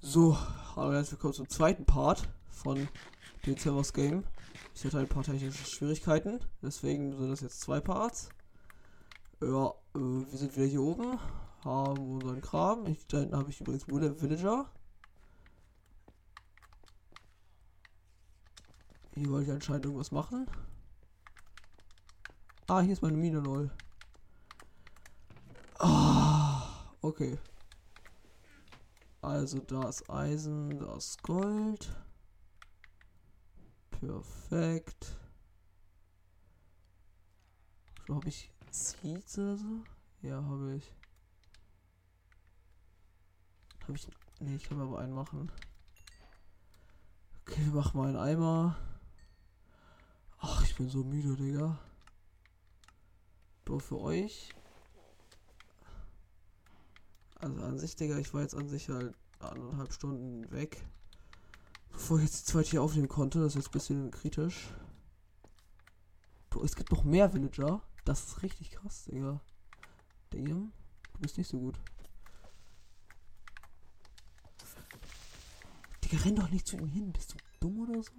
So, hallo herzlich willkommen zum zweiten Part von den Servers Game. Ich hatte ein paar technische Schwierigkeiten, deswegen sind das jetzt zwei Parts. Ja, äh, wir sind wieder hier oben, haben unseren Kram. Ich, da hinten habe ich übrigens der Villager. Hier wollte ich anscheinend irgendwas machen. Ah, hier ist meine Mine null. Ah, okay. Also da ist Eisen, da ist Gold. Perfekt. So, habe ich Seeds oder so? Ja, habe ich. Habe ich. Nee, ich kann aber einen machen. Okay, wir machen mal einen Eimer. Ach, ich bin so müde, Digga. Bro, für euch also an sich, Digga, ich war jetzt an sich halt anderthalb Stunden weg. Bevor ich jetzt die zweite hier aufnehmen konnte. Das ist jetzt ein bisschen kritisch. Bro, es gibt noch mehr Villager. Das ist richtig krass, Digga. Damn, du bist nicht so gut. Digga, renn doch nicht zu ihm hin. Bist du dumm oder so?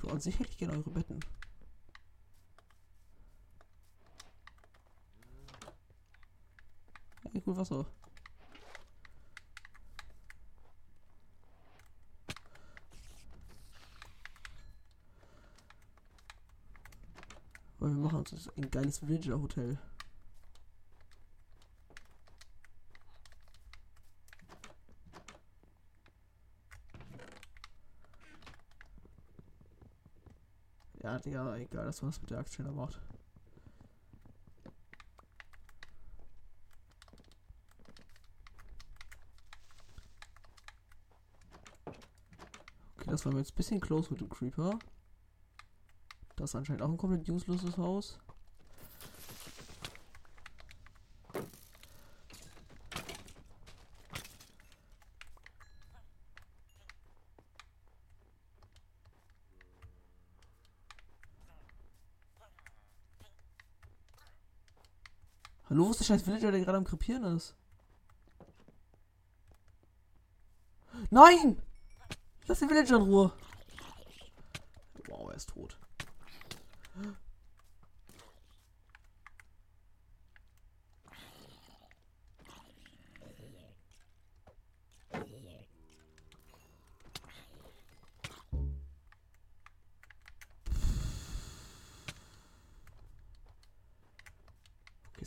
Du, an sich hätte ich gerne eure Betten. Ja, gut, Wasser. Weil wir machen uns ein geiles Villager Digga, egal, das mit der macht. Okay, das war mir jetzt ein bisschen close mit dem Creeper. Das ist anscheinend auch ein komplett uselesses Haus. Der scheiß Villager, der gerade am Krepieren ist? Nein! Lass den Villager in Ruhe. Wow, er ist tot.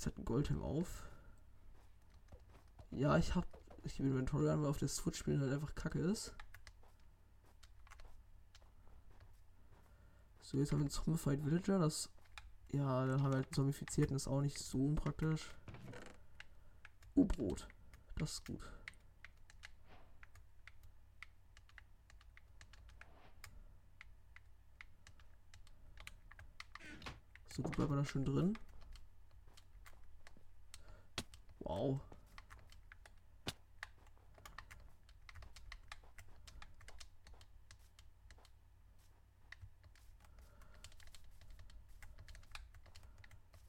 Jetzt hat ein Goldhelm auf. Ja, ich hab. Ich gebe Inventory an, weil auf das Switch-Spielen halt einfach kacke ist. So, jetzt haben wir einen Zombified Villager. Das. Ja, dann haben wir halt einen Zombifizierten. Ist auch nicht so unpraktisch. Oh, Brot. Das ist gut. So, du bleibst da schön drin. Wow.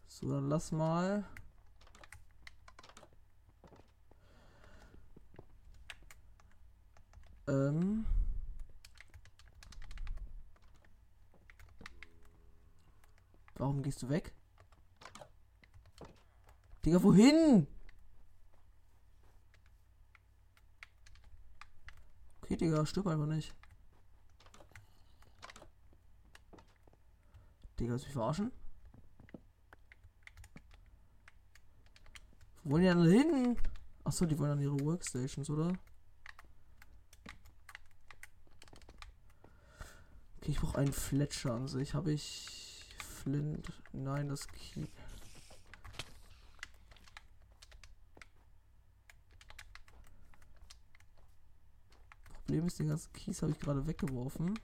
So, dann lass mal. Ähm. Warum gehst du weg? Digga, wohin? Digga, stirb einfach nicht. Digga, du mich verarschen? Wo wollen die denn hin? Achso, die wollen an ihre Workstations, oder? Okay, ich brauche einen Fletcher an sich. Habe ich Flint? Nein, das Keep. Problem ist, den ganzen Kies habe ich gerade weggeworfen.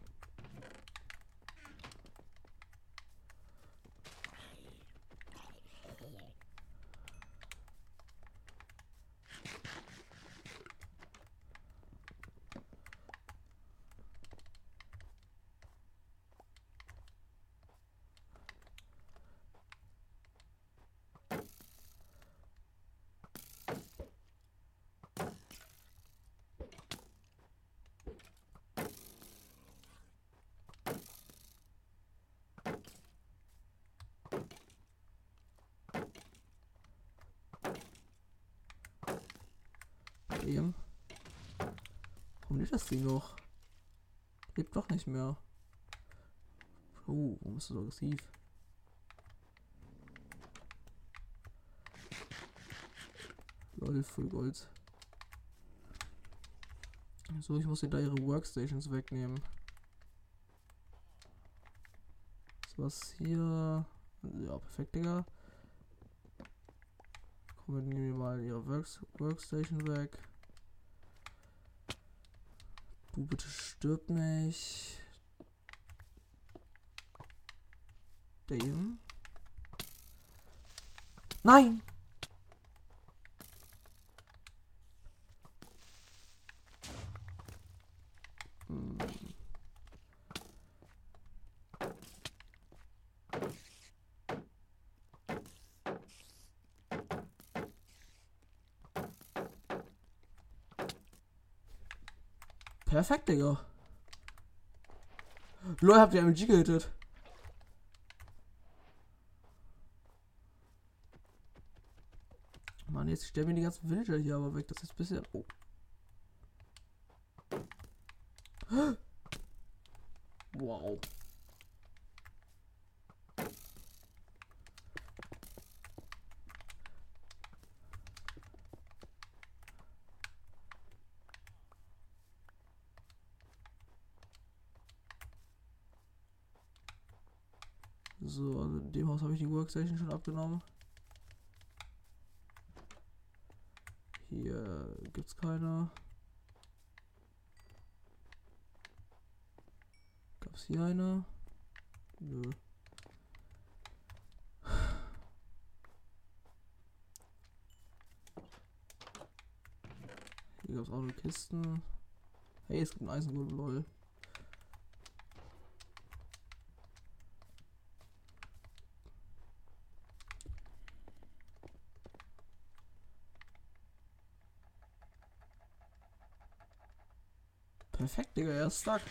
eben. Warum lebt das Ding noch? Lebt doch nicht mehr. Oh, warum ist das so aggressiv? Lol, voll Gold. So, ich muss dir da ihre Workstations wegnehmen. So, was hier. Ja, perfekt, Digga. Komm, wir nehmen mal ihre Works Workstation weg. Du bitte stirb nicht. Damn. Nein! Hm. Perfekt, Digga. Lol, habt ihr MG gehittet? Mann, jetzt stellen wir die ganzen Villager hier aber weg. Das ist bisschen. Oh. Wow. So, also in dem Haus habe ich die Workstation schon abgenommen. Hier gibt's keine. Gab's hier eine? Nö. Hier gab's auch nur Kisten. Hey, es gibt ein Eisengolem, lol. Perfekt, Digga, er ist stuck.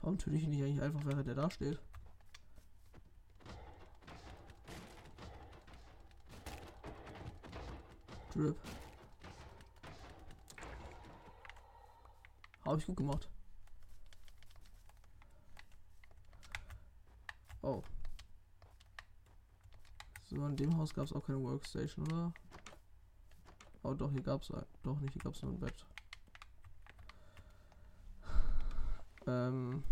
Warum töte ich ihn nicht eigentlich einfach, während er da steht? Drip. Habe ich gut gemacht. Oh. So, in dem Haus gab es auch keine Workstation, oder? Oh, doch, hier gab es Doch nicht, hier gab es nur ein Bett. Ähm.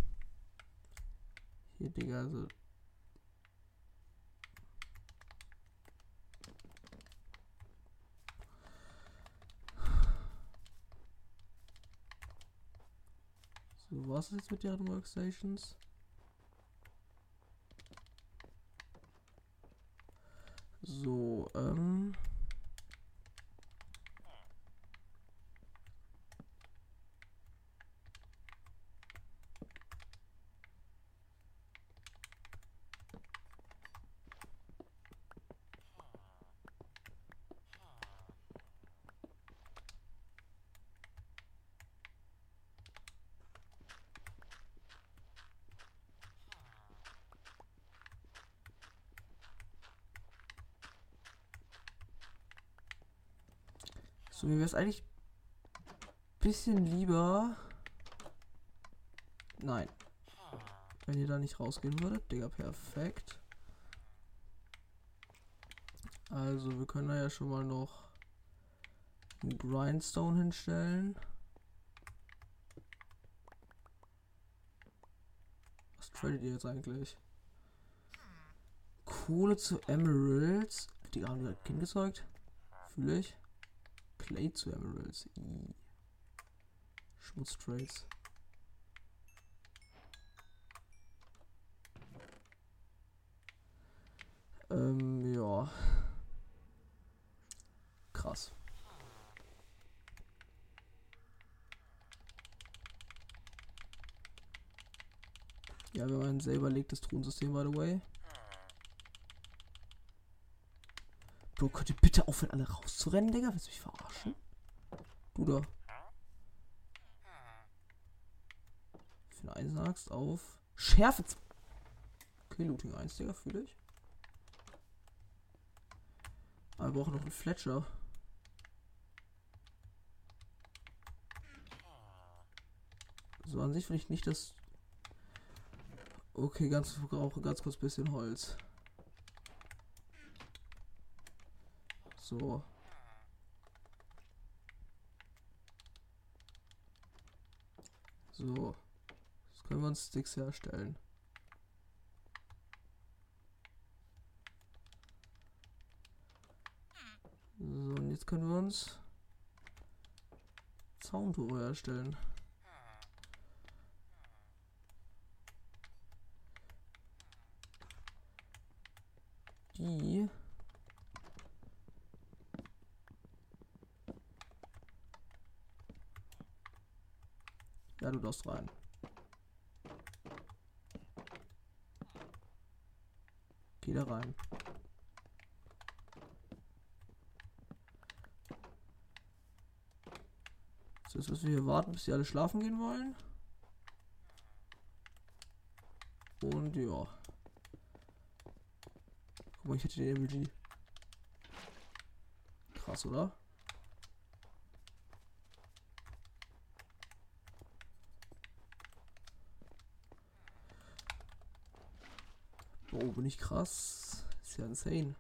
Hier, Digga, also. So, was ist jetzt mit deren Workstations? So, ähm. So, mir wäre es eigentlich bisschen lieber. Nein. Wenn ihr da nicht rausgehen würdet. Digga, perfekt. Also, wir können da ja schon mal noch einen Grindstone hinstellen. Was tradet ihr jetzt eigentlich? Kohle zu Emeralds. Die haben wir Kind gezeugt. Fühle ich. Clay zu Emeralds. I. Schmutztrades. Ähm, ja. Krass. Ja, wir haben ein selber legtes Thronensystem, by the way. Bro, könnt ihr bitte aufhören, alle rauszurennen, Digga? Willst du mich verarschen? Du da. Für eine auf Schärfe. Okay, Looting 1, Digga, fühle ich. Aber wir brauchen noch einen Fletcher. So, an sich will ich nicht das. Okay, ganz, brauche ganz kurz bisschen Holz. So. So. Jetzt können wir uns Sticks herstellen. So, und jetzt können wir uns Zauntore herstellen. Die Ja, du darfst rein. Geh da rein. So, jetzt müssen wir hier warten, bis sie alle schlafen gehen wollen. Und ja. Guck mal, ich hätte den MLG. Krass, oder? Oh, bin ich krass. Ist ja insane.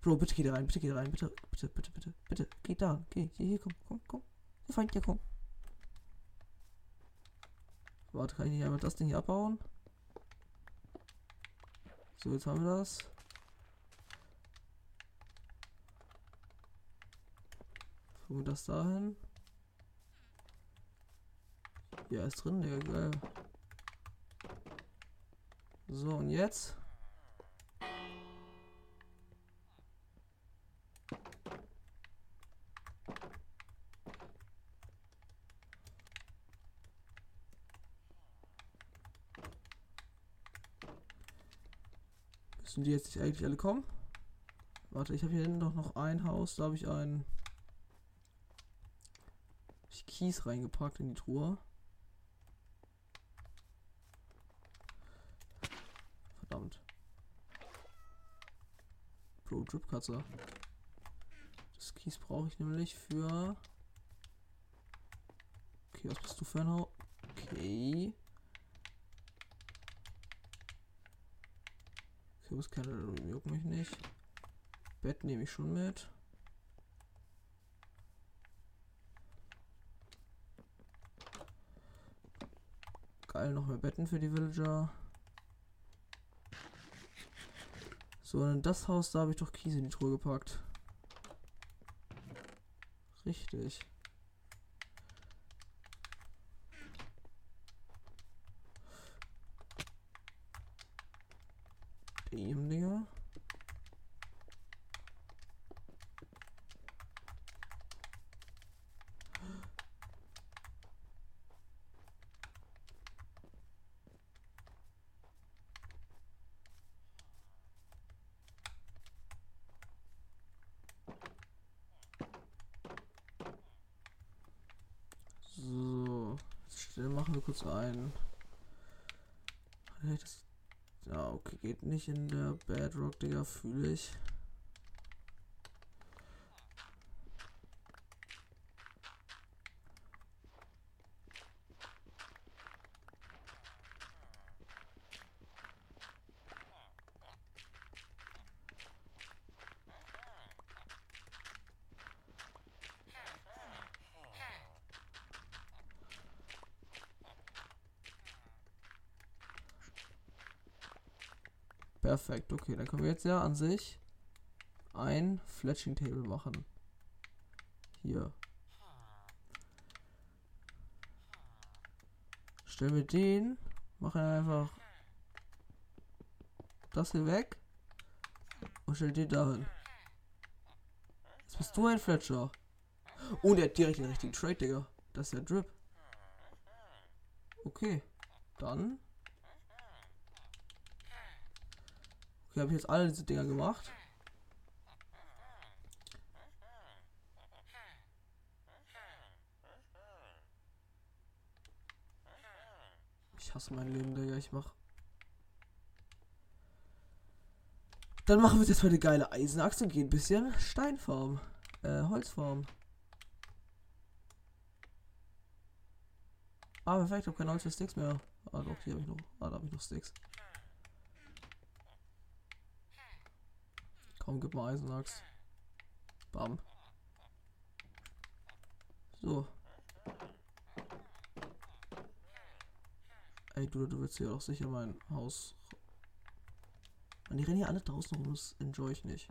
Bro, bitte geh da rein, bitte geh da rein, bitte, bitte, bitte, bitte, bitte, geh da, geh, hier, hier, komm, komm, komm. Hier, Feind, ja, komm. Warte, kann ich nicht einmal das Ding hier abbauen? So, jetzt haben wir das. Wir das dahin. Ja, ist drin, der geil. So, und jetzt? Müssen die jetzt nicht eigentlich alle kommen? Warte, ich habe hier noch, noch ein Haus, da habe ich ein ich Kies reingepackt in die Truhe. Dripkatzer. Das Kies brauche ich nämlich für. Okay, was bist du für ein Haus? Okay. Kürbisskerne juckt mich nicht. Bett nehme ich schon mit. Geil, noch mehr Betten für die Villager. So, in das Haus, da habe ich doch Kies in die Truhe gepackt. Richtig. Dem, Digga. So, jetzt machen wir kurz ein. Ja, okay, geht nicht in der Bedrock, Digga, fühle ich. Perfekt, okay, dann können wir jetzt ja an sich ein Fletching Table machen. Hier. Stellen wir den, machen einfach das hier weg und stellen den dahin. Jetzt bist du ein Fletcher. Und er hat direkt den richtigen Trade, Digga. Das ist der Drip. Okay, dann Okay, habe ich jetzt alle diese Dinger gemacht. Ich hasse mein Leben, Digga, ich mach. Dann machen wir jetzt mal eine geile Eisenachse und gehen ein bisschen Steinform. Äh, Holzform. Ah, perfekt, ich habe keine Holz für Sticks mehr. Ah, doch, hier habe ich noch. Ah, da habe ich noch Sticks. Komm, gib mal Eisenachs. Bam. So. Ey, du, du willst hier auch sicher mein Haus. Und die rennen hier alle draußen rum, das enjoy ich nicht.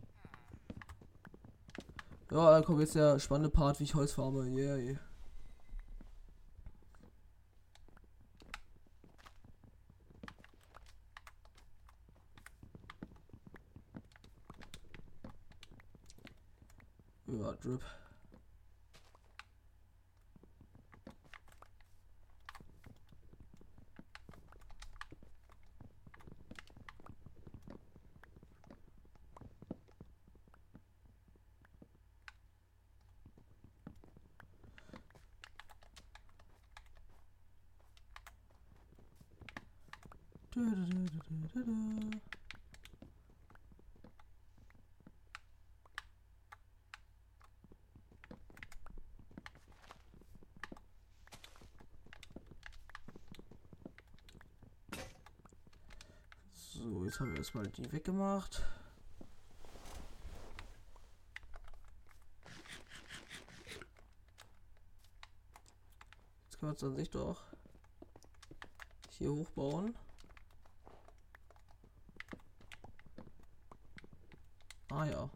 Ja, dann kommt jetzt der spannende Part, wie ich Holz farme. Yeah, yeah. Ja, Drip. Du, du, du, du, du, du. So, jetzt haben wir erstmal die weggemacht. Jetzt können wir uns an sich doch hier hochbauen. Ah ja.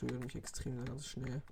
Triggert mich extrem ganz schnell.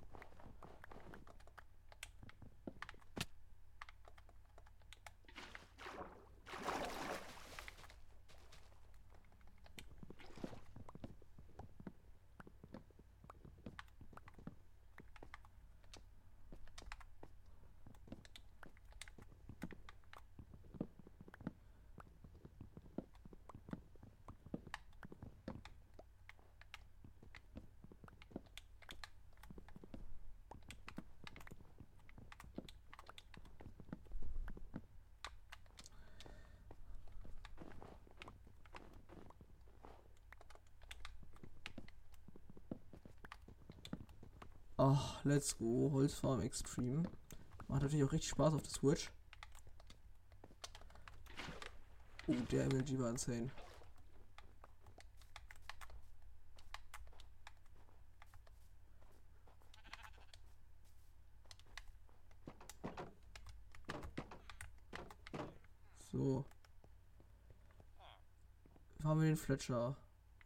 Ach, let's go. Holzfarm Extreme. Macht natürlich auch richtig Spaß auf der Switch. Oh, der MLG war insane. So. Haben wir den Fletcher.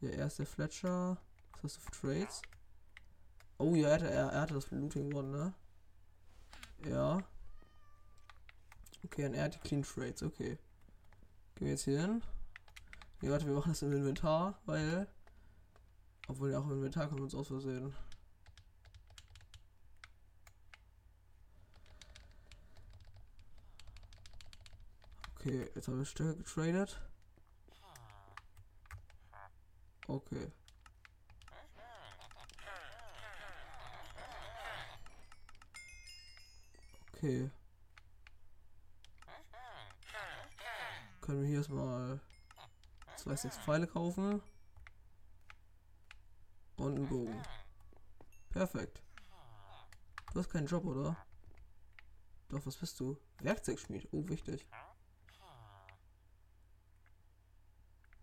Der erste Fletcher. Was hast du für Trades? Oh ja, er er, er hatte das Looting gewonnen, ne? Ja. Okay, und er hat die Clean Trades, okay. Gehen wir jetzt hier hin. Nee, warte, wir machen das im Inventar, weil. Obwohl ja auch im Inventar können wir uns aus Versehen. Okay, jetzt haben wir Stücke getradet. Okay. Okay. Können wir hier erstmal zwei sechs Pfeile kaufen. Und einen Bogen. Perfekt. Du hast keinen Job, oder? Doch, was bist du? Werkzeugschmied. Oh, wichtig.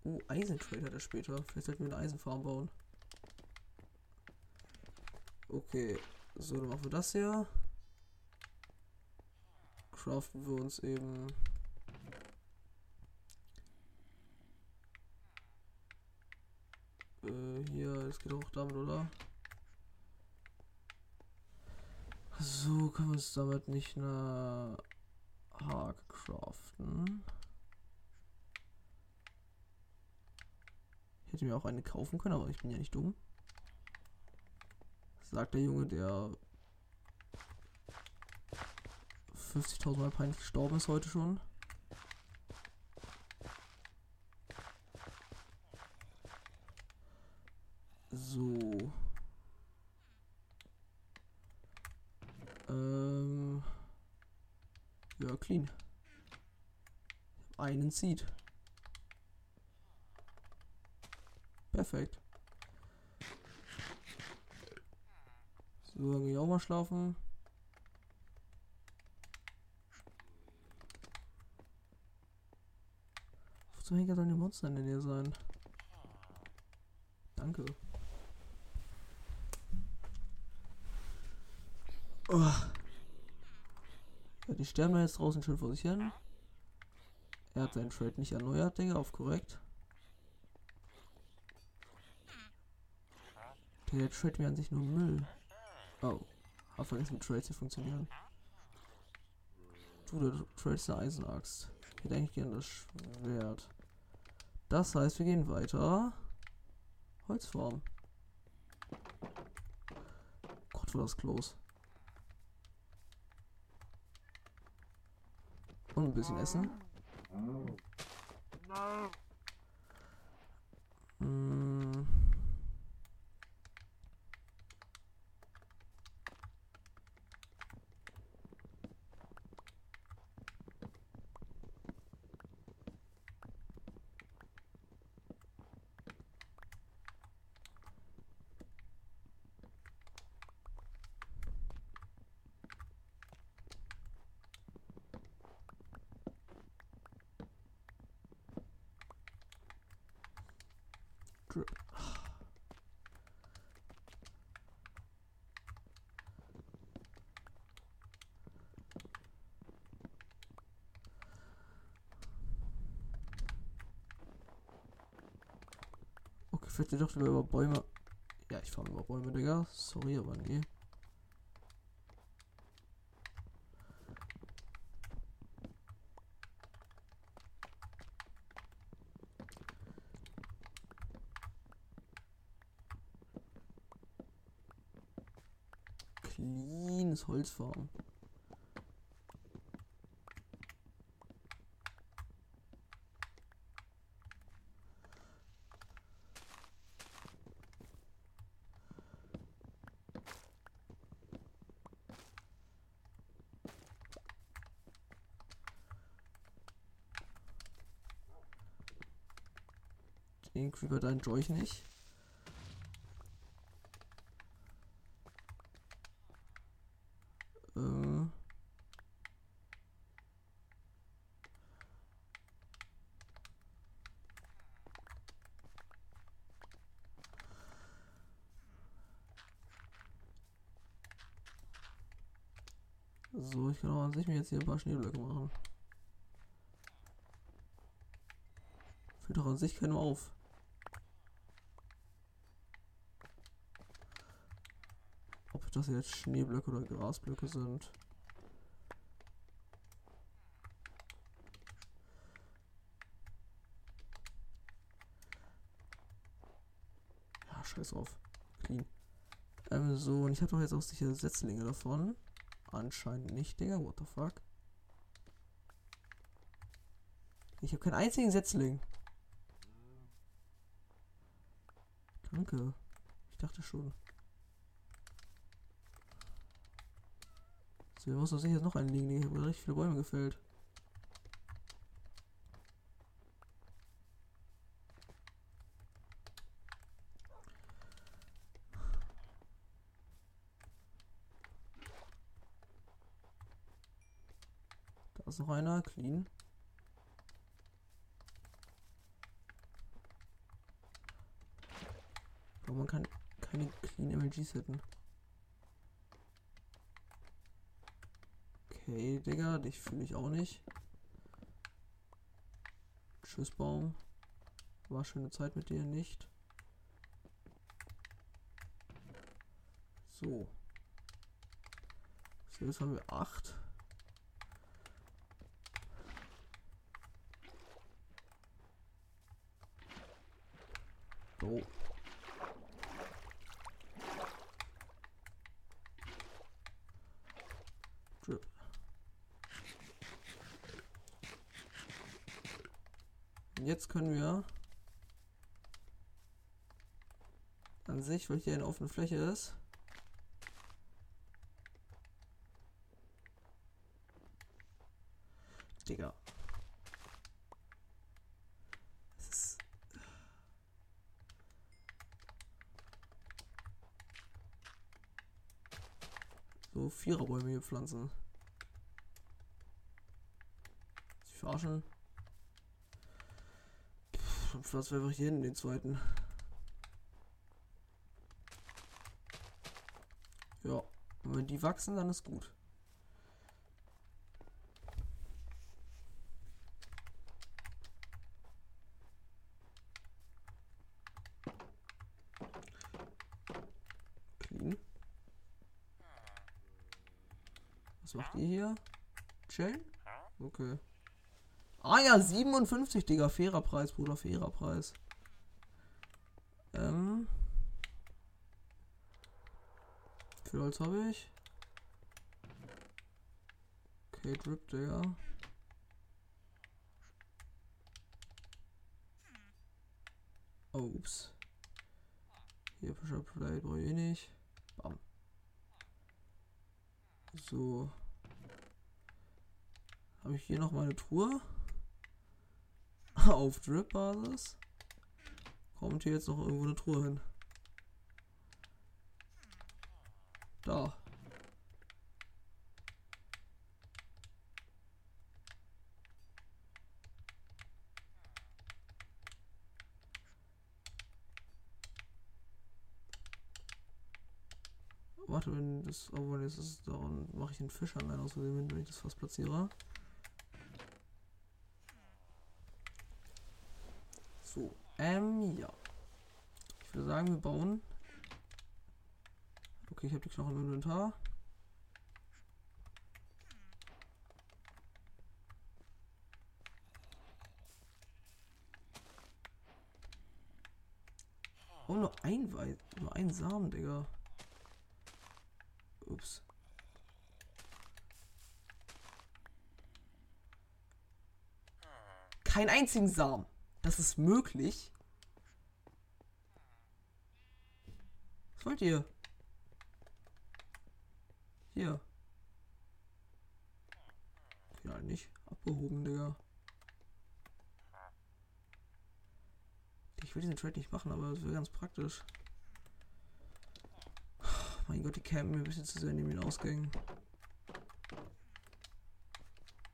Oh, Eisentrade hat er später. Vielleicht sollten wir eine Eisenfarm bauen. Okay. So, dann machen wir das hier craften wir uns eben äh, hier, es geht auch damit, oder? So können wir uns damit nicht eine Hake craften. Ich hätte mir auch eine kaufen können, aber ich bin ja nicht dumm. Sagt der Junge, der 50.000 Mal peinlich gestorben ist heute schon. So. Ähm. Ja, clean. Einen Seed. Perfekt. So, dann auch mal schlafen. Wozu Henker sollen die Monster in der Nähe sein? Danke. Oh. Ja, die sterben da jetzt draußen schön vor sich hin. Er hat seinen Trade nicht erneuert, Digga, auf korrekt. Der Trade mir an sich nur Müll. Oh. Hab vergessen mit Trades zu funktionieren. Du, der Trades eine Eisenaxt. Ich hätte eigentlich gerne das Schwert. Das heißt, wir gehen weiter. Holzform. Gott, war das close. Und ein bisschen Essen. Mm. Okay, vielleicht doch wieder über Bäume. Ja, ich fahre über Bäume, Digga. Sorry, aber nee. Cleanes Holzfarm. Enjoy ich nicht. Äh. So, ich kann auch an sich mir jetzt hier ein paar Schneeblöcke machen. Fällt doch an sich keinem auf. Ob das jetzt Schneeblöcke oder Grasblöcke sind. Ja, scheiß auf. Clean. Ähm, so, und ich habe doch jetzt auch sicher Setzlinge davon. Anscheinend nicht, Digga. What the fuck? Ich habe keinen einzigen Setzling. Danke. Ich dachte schon. So, hier muss doch sicher noch einen liegen. Ich habe richtig viele Bäume gefällt. Da ist noch einer, clean. Aber man kann keine clean MLGs hätten. Okay, Digga, dich fühle ich auch nicht. Tschüss, Baum. War schöne Zeit mit dir nicht. So. So, jetzt haben wir acht. So. Drip. Und Jetzt können wir an sich, weil hier eine offene Fläche ist. Digga. So, Viererbäume hier pflanzen. Sie verarschen. Pflanzen wir einfach hier in den zweiten. Ja, wenn die wachsen, dann ist gut. Clean. Was macht ihr hier? Chillen? Okay. Ah ja, 57, Digga. Fairer Preis, Bruder. Fairer Preis. Ähm. Wie viel Holz habe ich? Okay, Drip, Digga. Oh, ups. Hier Pusher Play brauche ich eh nicht. Bam. So. Habe ich hier noch meine Truhe? Auf Drip-Basis. Kommt hier jetzt noch irgendwo eine Truhe hin? Da. Warte, wenn das. Obwohl, jetzt ist daran mache ich einen Fisch an aus wenn ich das fast platziere. So, ähm, ja. Ich würde sagen, wir bauen. Okay, ich habe die Knochen im Inventar. Oh, nur ein Wei nur ein Samen, Digga. Ups. Kein einzigen Samen. Das ist möglich. Was wollt ihr? Hier. Ja, nicht. Abgehoben, Digga. Ich will diesen Trade nicht machen, aber das wäre ganz praktisch. Oh mein Gott, die campen mir ein bisschen zu sehr neben den Ausgängen.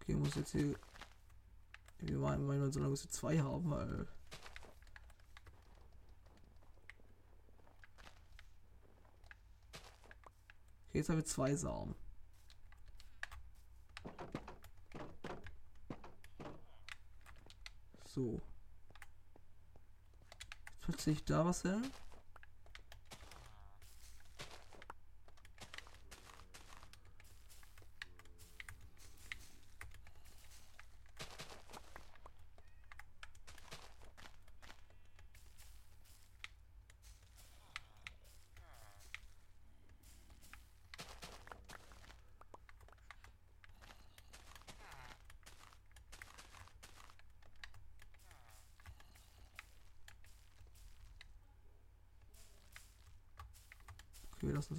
Okay, muss jetzt hier. Wir waren mal so lange, bis wir zwei haben, weil. Okay, jetzt haben wir zwei Samen. So. Jetzt plötzlich da was hin.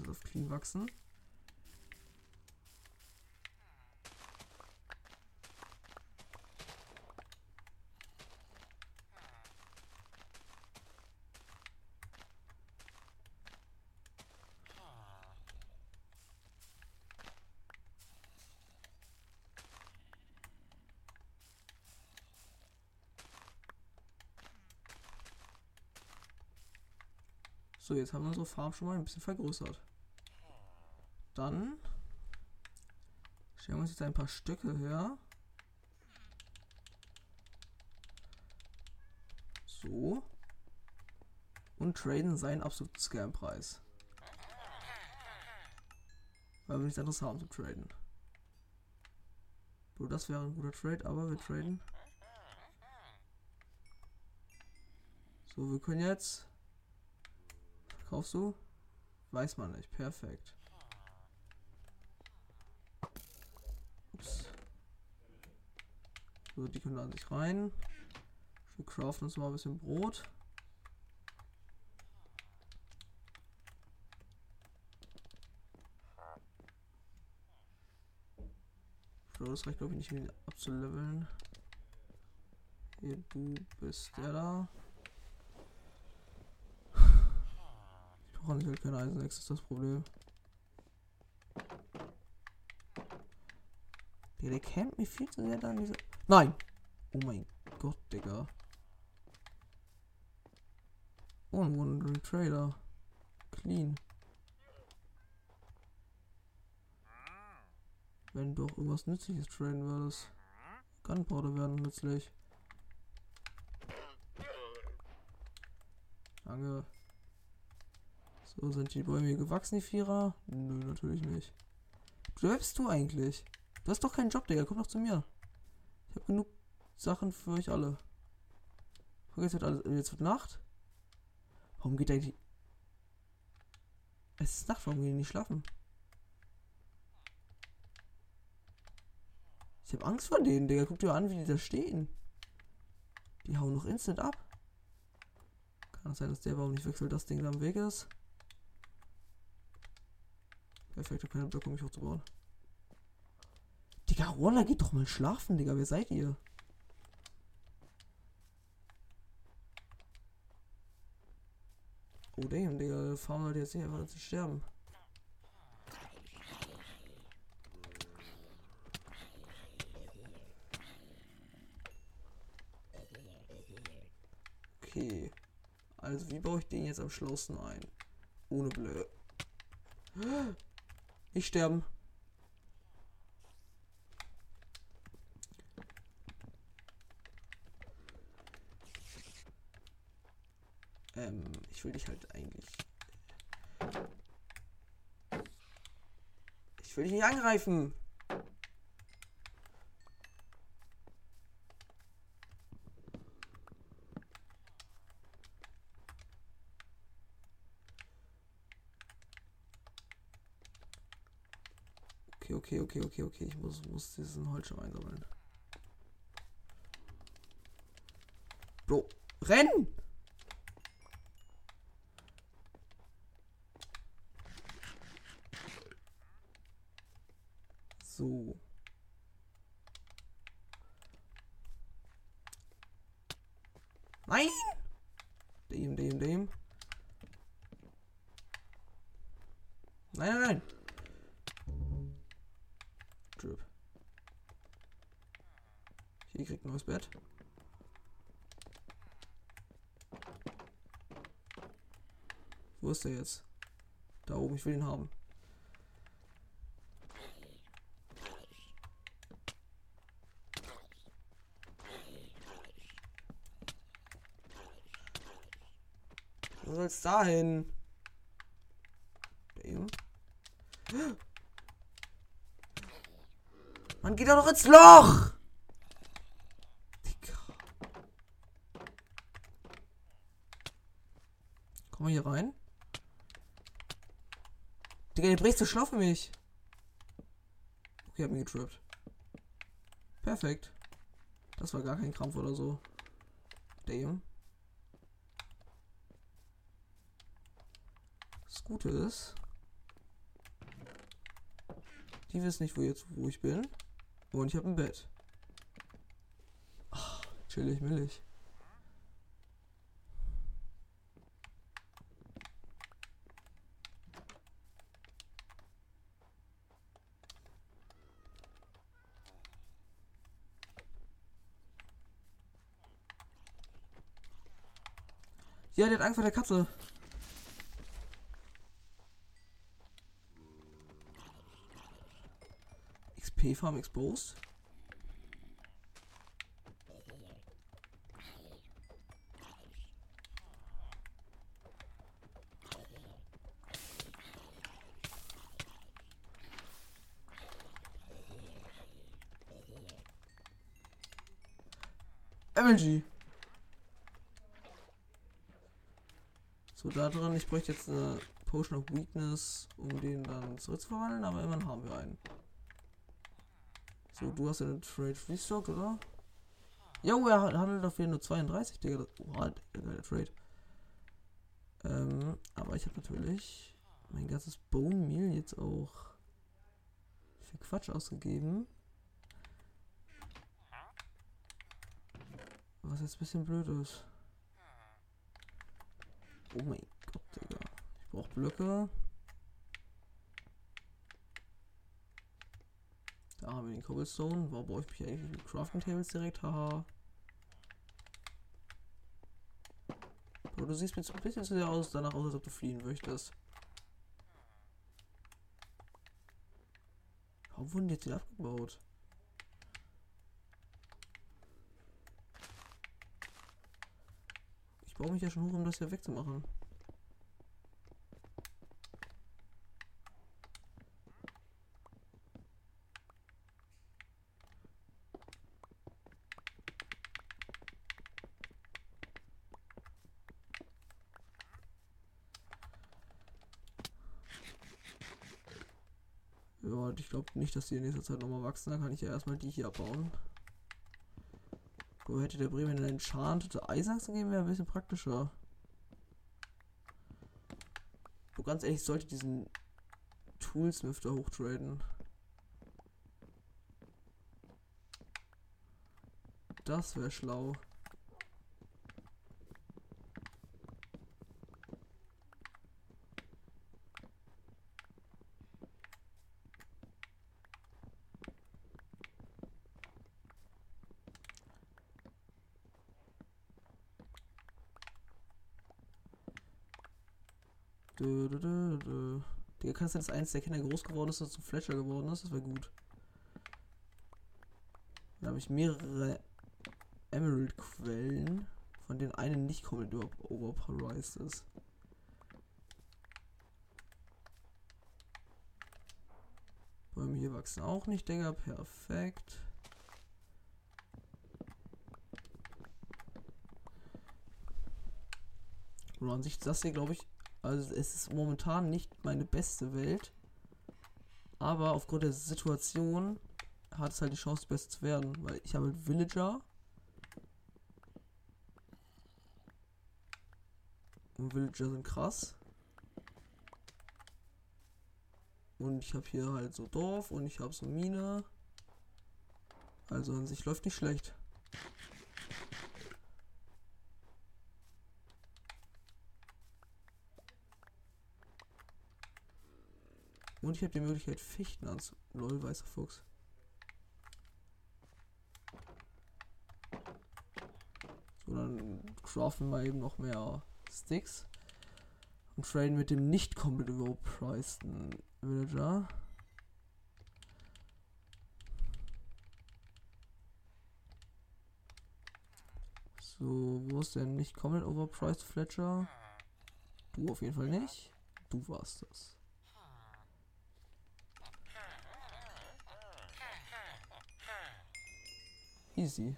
Es auf wachsen. So, jetzt haben wir unsere Farm schon mal ein bisschen vergrößert. Dann stellen wir uns jetzt ein paar Stücke her. So. Und traden seinen absoluten Scam-Preis. Weil wir nichts anderes haben zu traden. So, das wäre ein guter Trade, aber wir traden. So, wir können jetzt Kaufst du? Weiß man nicht. Perfekt. So, die können an sich rein. Wir craften uns mal ein bisschen Brot. So, das reicht glaube ich nicht, um abzuleveln. Hier, du bist der da. Ich brauche nicht halt keine Eisenex, ist das Problem. Der, campt mir viel zu sehr dann diese. Nein! Oh mein Gott, Digga. Oh, ein Wandering Trader. Clean. Wenn du auch irgendwas Nützliches traden würdest. Gunpowder werden nützlich. Danke. So, sind die Bäume hier gewachsen, die Vierer? Nö, natürlich nicht. Bist du eigentlich? Du hast doch keinen Job, Digga. Komm doch zu mir. Ich habe genug Sachen für euch alle. Guck, jetzt wird alles. Jetzt wird Nacht. Warum geht eigentlich. Es ist Nacht, warum gehen die nicht schlafen? Ich habe Angst vor denen, Digga. Guck dir an, wie die da stehen. Die hauen noch instant ab. Kann sein, dass der Baum nicht wechselt, das Ding da am Weg ist. Perfekt, keine Blöcke, um mich hochzubauen. Digga, Waller, geht doch mal schlafen, Digga. Wer seid ihr? Oh, damn, Digga. Fahren wir jetzt nicht einfach, sie sterben. Okay. Also, wie baue ich den jetzt am schlausten ein? Ohne Blö. Ich sterben. Ähm, ich will dich halt eigentlich. Ich will dich nicht angreifen. Okay, okay, okay, okay, okay. Ich muss, muss diesen Holzschirm einsammeln. Bro, renn! So. Nein! Dem, dem, dem. Nein, nein, nein. Drip. Hier kriegt ein neues Bett. Wo ist der jetzt? Da oben, ich will ihn haben. Wo soll's dahin? Damn. Man geht doch noch ins Loch! Digga. Komm mal hier rein. Digga, der bricht so schlau für mich. Okay, hab mich getrappt. Perfekt. Das war gar kein Krampf oder so. Damn. Das Gute ist, die wissen nicht, wo jetzt wo ich bin. Und ich habe ein Bett. Ach, chillig, millig. Ja, der hat Angst vor der Katze. XP Farm exposed. MLG. da dran. Ich bräuchte jetzt eine Potion of Weakness, um den dann zurückzuverwandeln, aber immerhin haben wir einen. So, du hast ja einen Trade Restock, oder? Jo, oh, er handelt auf jeden nur 32, Digga. Oh, Digga, der Trade. Ähm, aber ich habe natürlich mein ganzes Bone Meal jetzt auch für Quatsch ausgegeben. Was jetzt ein bisschen blöd ist. Oh mein Gott, Digga. Ich brauche Blöcke. Da haben wir den Cobblestone. Warum brauche ich mich eigentlich mit Crafting Tables direkt? Haha. Aber du siehst mir jetzt ein bisschen zu sehr aus, danach aus, als ob du fliehen möchtest. Warum wurden die jetzt wieder abgebaut? Ich baue mich ja schon hoch, um das hier wegzumachen. Ja, ich glaube nicht, dass die in nächster Zeit nochmal wachsen. Dann kann ich ja erstmal die hier abbauen. Hätte der Bremen eine enchantete Eisachse geben, wäre ein bisschen praktischer. Wo ganz ehrlich, ich sollte diesen Toolsmith da hochtraden. Das wäre schlau. Kannst du das eins der Kinder groß geworden ist, das zu Fletcher geworden ist? Das wäre gut. Dann habe ich mehrere Emerald-Quellen, von denen eine nicht komplett overpriced ist. Bäume hier wachsen auch nicht, Digga. Perfekt. An sich das hier, glaube ich, also es ist momentan nicht meine beste Welt. Aber aufgrund der Situation hat es halt die Chance, best zu werden. Weil ich habe Villager. Und Villager sind krass. Und ich habe hier halt so Dorf und ich habe so Mine. Also an sich läuft nicht schlecht. Und ich habe die Möglichkeit, Fichten anzu... Lol, weißer Fuchs. So, dann craften wir eben noch mehr Sticks. Und traden mit dem nicht komplett overpriceden Villager. So, wo ist denn nicht komplett overpriced Fletcher? Du auf jeden Fall nicht. Du warst das. Easy.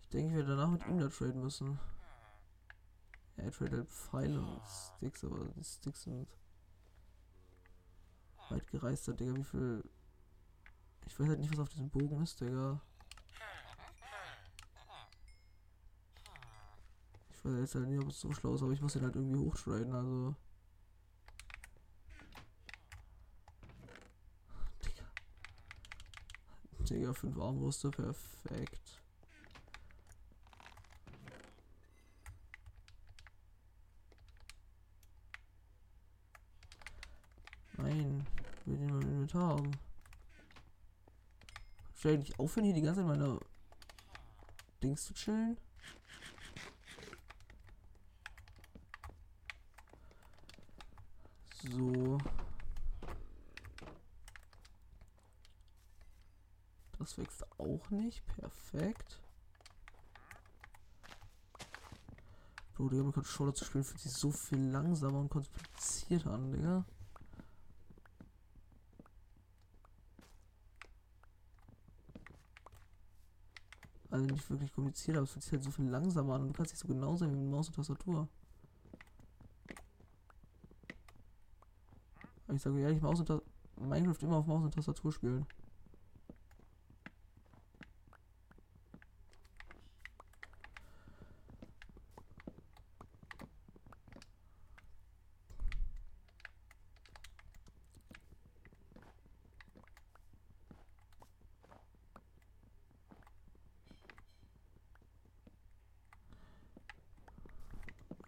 Ich denke, werde danach mit ihm da traden müssen. Er tradet halt Pfeile und Sticks, aber die Sticks sind weit gereister, Digga. Wie viel. Ich weiß halt nicht, was auf diesem Bogen ist, Digga. Ich weiß jetzt halt nicht, ob es so schlau ist, aber ich muss ihn halt irgendwie hochtraden, also. Digga, 5 Armbrüste, perfekt. Nein, will den mal im haben. Stell dich aufhören, hier die ganze Zeit meine Dings zu chillen? So. Das wächst auch nicht. Perfekt. Bro, Digga, mit Controller zu spielen fühlt sich so viel langsamer und komplizierter an, Digga. Also nicht wirklich kompliziert, aber es fühlt sich halt so viel langsamer an und du kannst nicht so genau sein wie mit Maus und Tastatur. Aber ich sage ehrlich, Maus und Ta Minecraft immer auf Maus und Tastatur spielen.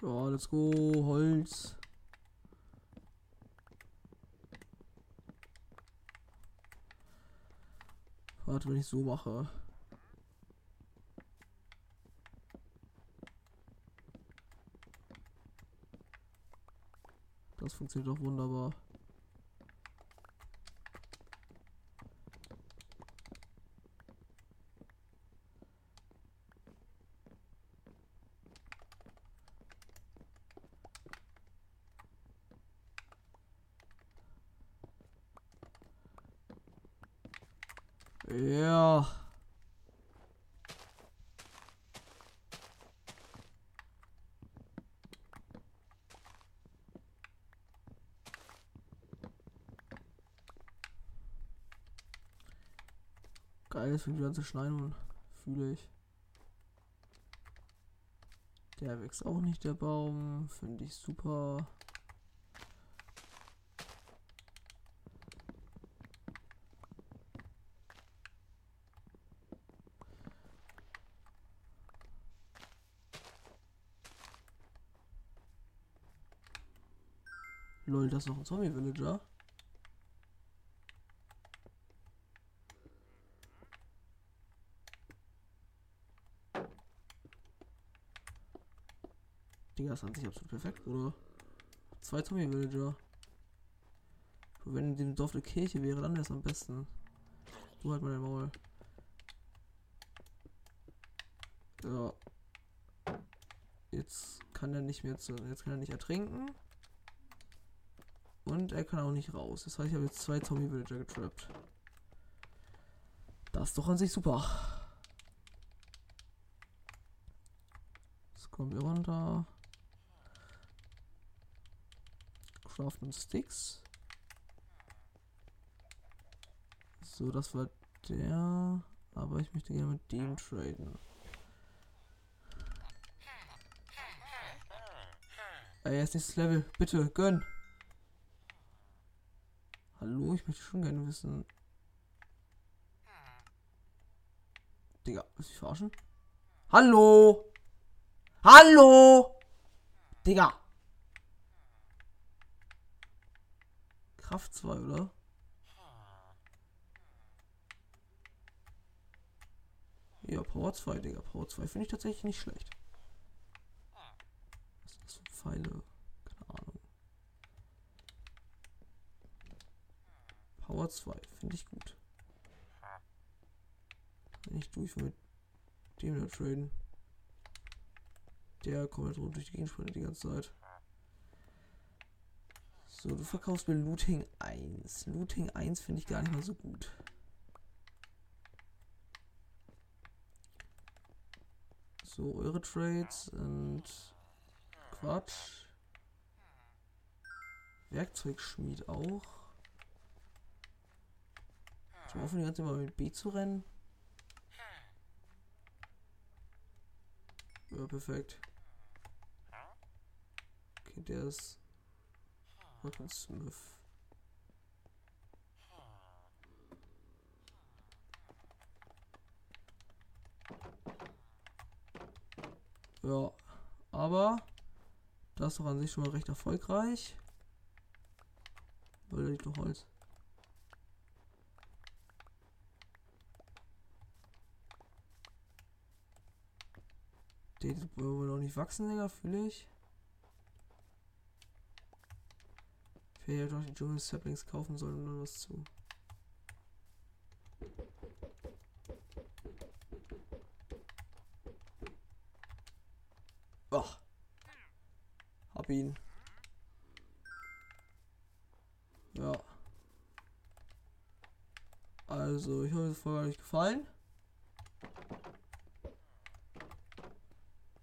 Ja, let's go. Holz. Warte, wenn ich so mache. Das funktioniert doch wunderbar. Ja. Geil, fängt wieder an zu schneiden, fühle ich. Der wächst auch nicht, der Baum. Finde ich super. Lol, das noch ein Zombie-Villager. Digga, ist an sich absolut perfekt, oder? Zwei Zombie-Villager. Wenn in dem Dorf eine Kirche wäre, dann wäre es am besten. Du halt mal dein Maul. Ja. Jetzt kann er nicht mehr zu, jetzt kann er nicht ertrinken. Und er kann auch nicht raus. Das heißt, ich habe jetzt zwei Zombie-Villager getrappt. Das ist doch an sich super. Jetzt kommen wir runter. Craften Sticks. So, das war der. Aber ich möchte gerne mit dem traden. Ey, jetzt nächstes Level. Bitte, gönn. Hallo, ich möchte schon gerne wissen. Digga, willst du mich verarschen? Hallo! Hallo! Digga! Kraft 2, oder? Ja, Power 2, Digga. Power 2 finde ich tatsächlich nicht schlecht. Was ist das für Pfeile? Power 2. Finde ich gut. Wenn ich durch mit dem da traden. Der kommt halt rund durch die Gegend die ganze Zeit. So, du verkaufst mir Looting 1. Looting 1 finde ich gar nicht mal so gut. So, eure Trades sind Quatsch. Werkzeugschmied auch. Ich hoffe, die ganze mal mit B zu rennen. Ja, perfekt. Okay, der ist Smith. Ja, aber das ist doch an sich schon mal recht erfolgreich. Weil da liegt doch Holz. Die wohl noch nicht wachsen, Digga, fühle ich. Ich hätte ja doch die Dschungel Saplings kaufen sollen oder was zu. Ach. Hab ihn. Ja. Also, ich hoffe, es hat euch gefallen.